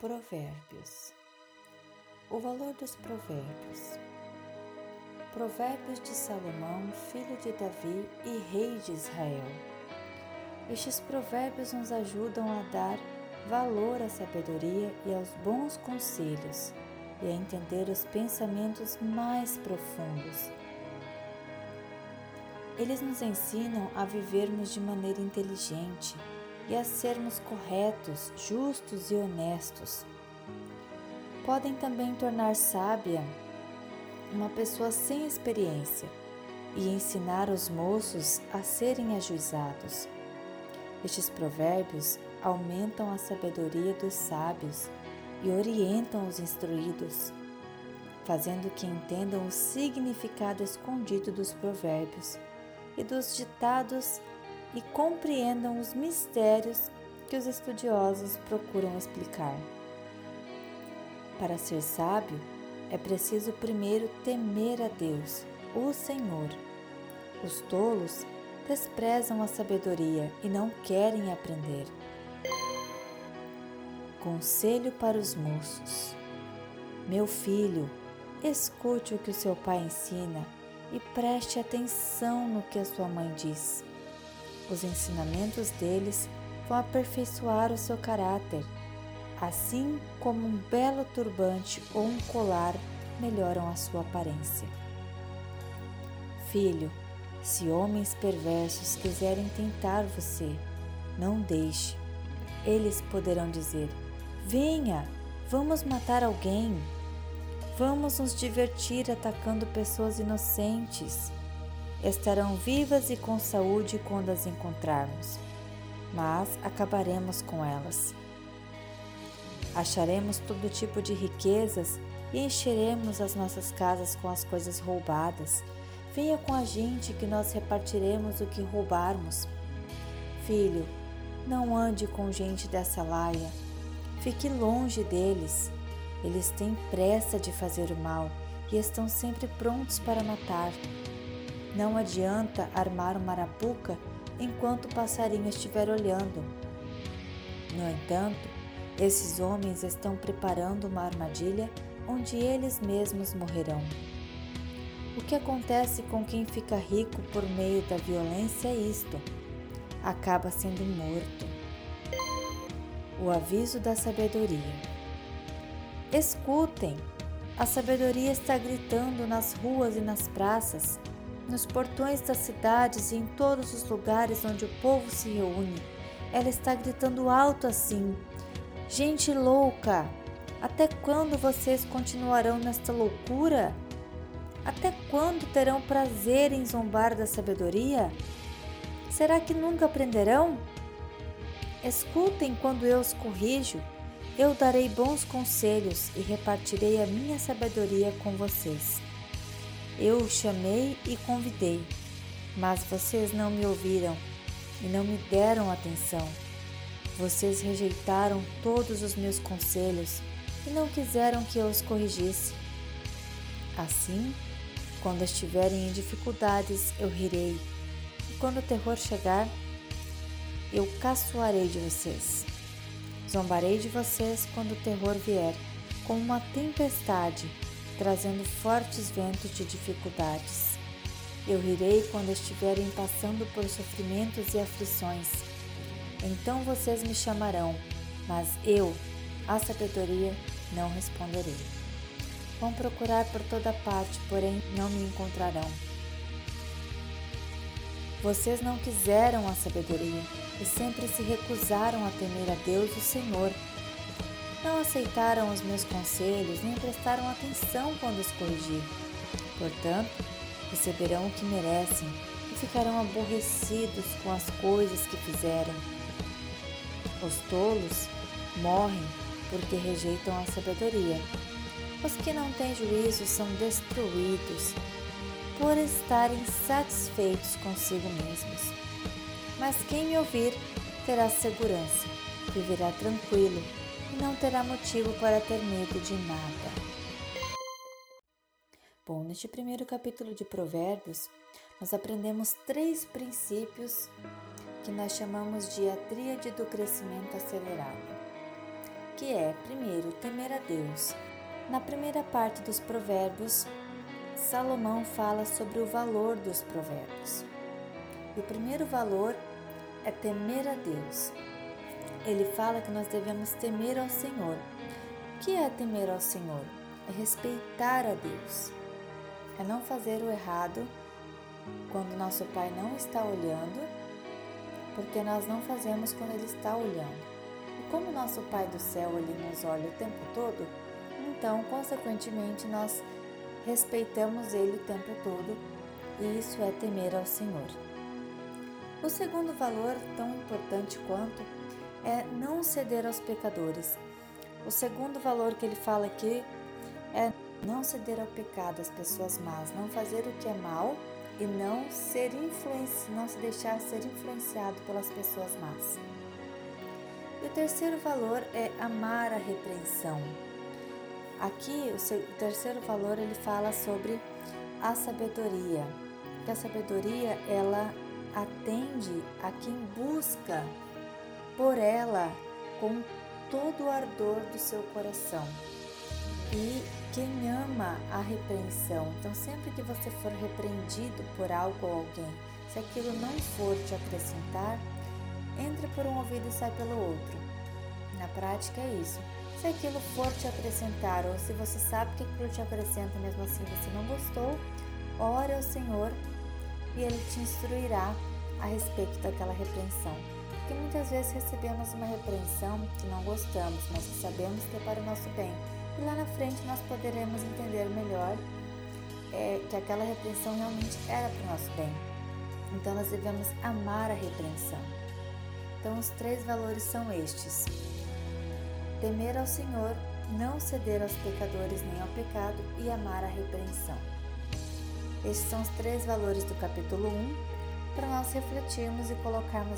Provérbios. O valor dos provérbios. Provérbios de Salomão, filho de Davi e rei de Israel. Estes provérbios nos ajudam a dar valor à sabedoria e aos bons conselhos e a entender os pensamentos mais profundos. Eles nos ensinam a vivermos de maneira inteligente e a sermos corretos, justos e honestos. Podem também tornar sábia uma pessoa sem experiência e ensinar os moços a serem ajuizados. Estes provérbios aumentam a sabedoria dos sábios e orientam os instruídos, fazendo que entendam o significado escondido dos provérbios e dos ditados e compreendam os mistérios que os estudiosos procuram explicar. Para ser sábio, é preciso primeiro temer a Deus, o Senhor. Os tolos desprezam a sabedoria e não querem aprender. Conselho para os moços: Meu filho, escute o que o seu pai ensina e preste atenção no que a sua mãe diz. Os ensinamentos deles vão aperfeiçoar o seu caráter, assim como um belo turbante ou um colar melhoram a sua aparência. Filho, se homens perversos quiserem tentar você, não deixe. Eles poderão dizer: Venha, vamos matar alguém. Vamos nos divertir atacando pessoas inocentes estarão vivas e com saúde quando as encontrarmos, mas acabaremos com elas. Acharemos todo tipo de riquezas e encheremos as nossas casas com as coisas roubadas. Venha com a gente que nós repartiremos o que roubarmos. Filho, não ande com gente dessa laia. Fique longe deles. Eles têm pressa de fazer o mal e estão sempre prontos para matar. Não adianta armar uma arapuca enquanto o passarinho estiver olhando. No entanto, esses homens estão preparando uma armadilha onde eles mesmos morrerão. O que acontece com quem fica rico por meio da violência é isto: acaba sendo morto. O aviso da sabedoria. Escutem! A sabedoria está gritando nas ruas e nas praças nos portões das cidades e em todos os lugares onde o povo se reúne. Ela está gritando alto assim: Gente louca! Até quando vocês continuarão nesta loucura? Até quando terão prazer em zombar da sabedoria? Será que nunca aprenderão? Escutem quando eu os corrijo. Eu darei bons conselhos e repartirei a minha sabedoria com vocês. Eu o chamei e convidei, mas vocês não me ouviram e não me deram atenção. Vocês rejeitaram todos os meus conselhos e não quiseram que eu os corrigisse. Assim, quando estiverem em dificuldades, eu rirei, e quando o terror chegar, eu caçoarei de vocês. Zombarei de vocês quando o terror vier, como uma tempestade trazendo fortes ventos de dificuldades. Eu rirei quando estiverem passando por sofrimentos e aflições. Então vocês me chamarão, mas eu, a sabedoria, não responderei. Vão procurar por toda parte, porém não me encontrarão. Vocês não quiseram a sabedoria e sempre se recusaram a temer a Deus, o Senhor, não aceitaram os meus conselhos nem prestaram atenção quando os corrigi. Portanto, receberão o que merecem e ficarão aborrecidos com as coisas que fizeram. Os tolos morrem porque rejeitam a sabedoria. Os que não têm juízo são destruídos por estarem satisfeitos consigo mesmos. Mas quem me ouvir terá segurança, viverá tranquilo não terá motivo para ter medo de nada. Bom, neste primeiro capítulo de Provérbios, nós aprendemos três princípios que nós chamamos de a tríade do crescimento acelerado. que é, primeiro, temer a Deus. Na primeira parte dos Provérbios, Salomão fala sobre o valor dos provérbios. E o primeiro valor é temer a Deus. Ele fala que nós devemos temer ao Senhor. O que é temer ao Senhor? É respeitar a Deus. É não fazer o errado quando nosso Pai não está olhando, porque nós não fazemos quando Ele está olhando. E como nosso Pai do céu Ele nos olha o tempo todo, então, consequentemente, nós respeitamos Ele o tempo todo e isso é temer ao Senhor. O segundo valor, tão importante quanto, é não ceder aos pecadores. O segundo valor que ele fala aqui é não ceder ao pecado, às pessoas más, não fazer o que é mal e não ser influenci... não se deixar ser influenciado pelas pessoas más. E o terceiro valor é amar a repreensão. Aqui, o terceiro valor ele fala sobre a sabedoria. Que a sabedoria ela atende a quem busca por ela com todo o ardor do seu coração. E quem ama a repreensão. Então, sempre que você for repreendido por algo ou alguém, se aquilo não for te acrescentar, entre por um ouvido e sai pelo outro. Na prática é isso. Se aquilo for te acrescentar ou se você sabe que aquilo te acrescenta, mesmo assim você não gostou, ore ao Senhor e Ele te instruirá a respeito daquela repreensão. Porque muitas vezes recebemos uma repreensão que não gostamos, mas que sabemos que é para o nosso bem. E lá na frente nós poderemos entender melhor é, que aquela repreensão realmente era para o nosso bem. Então nós devemos amar a repreensão. Então os três valores são estes: temer ao Senhor, não ceder aos pecadores nem ao pecado e amar a repreensão. Estes são os três valores do capítulo 1 para nós refletirmos e colocarmos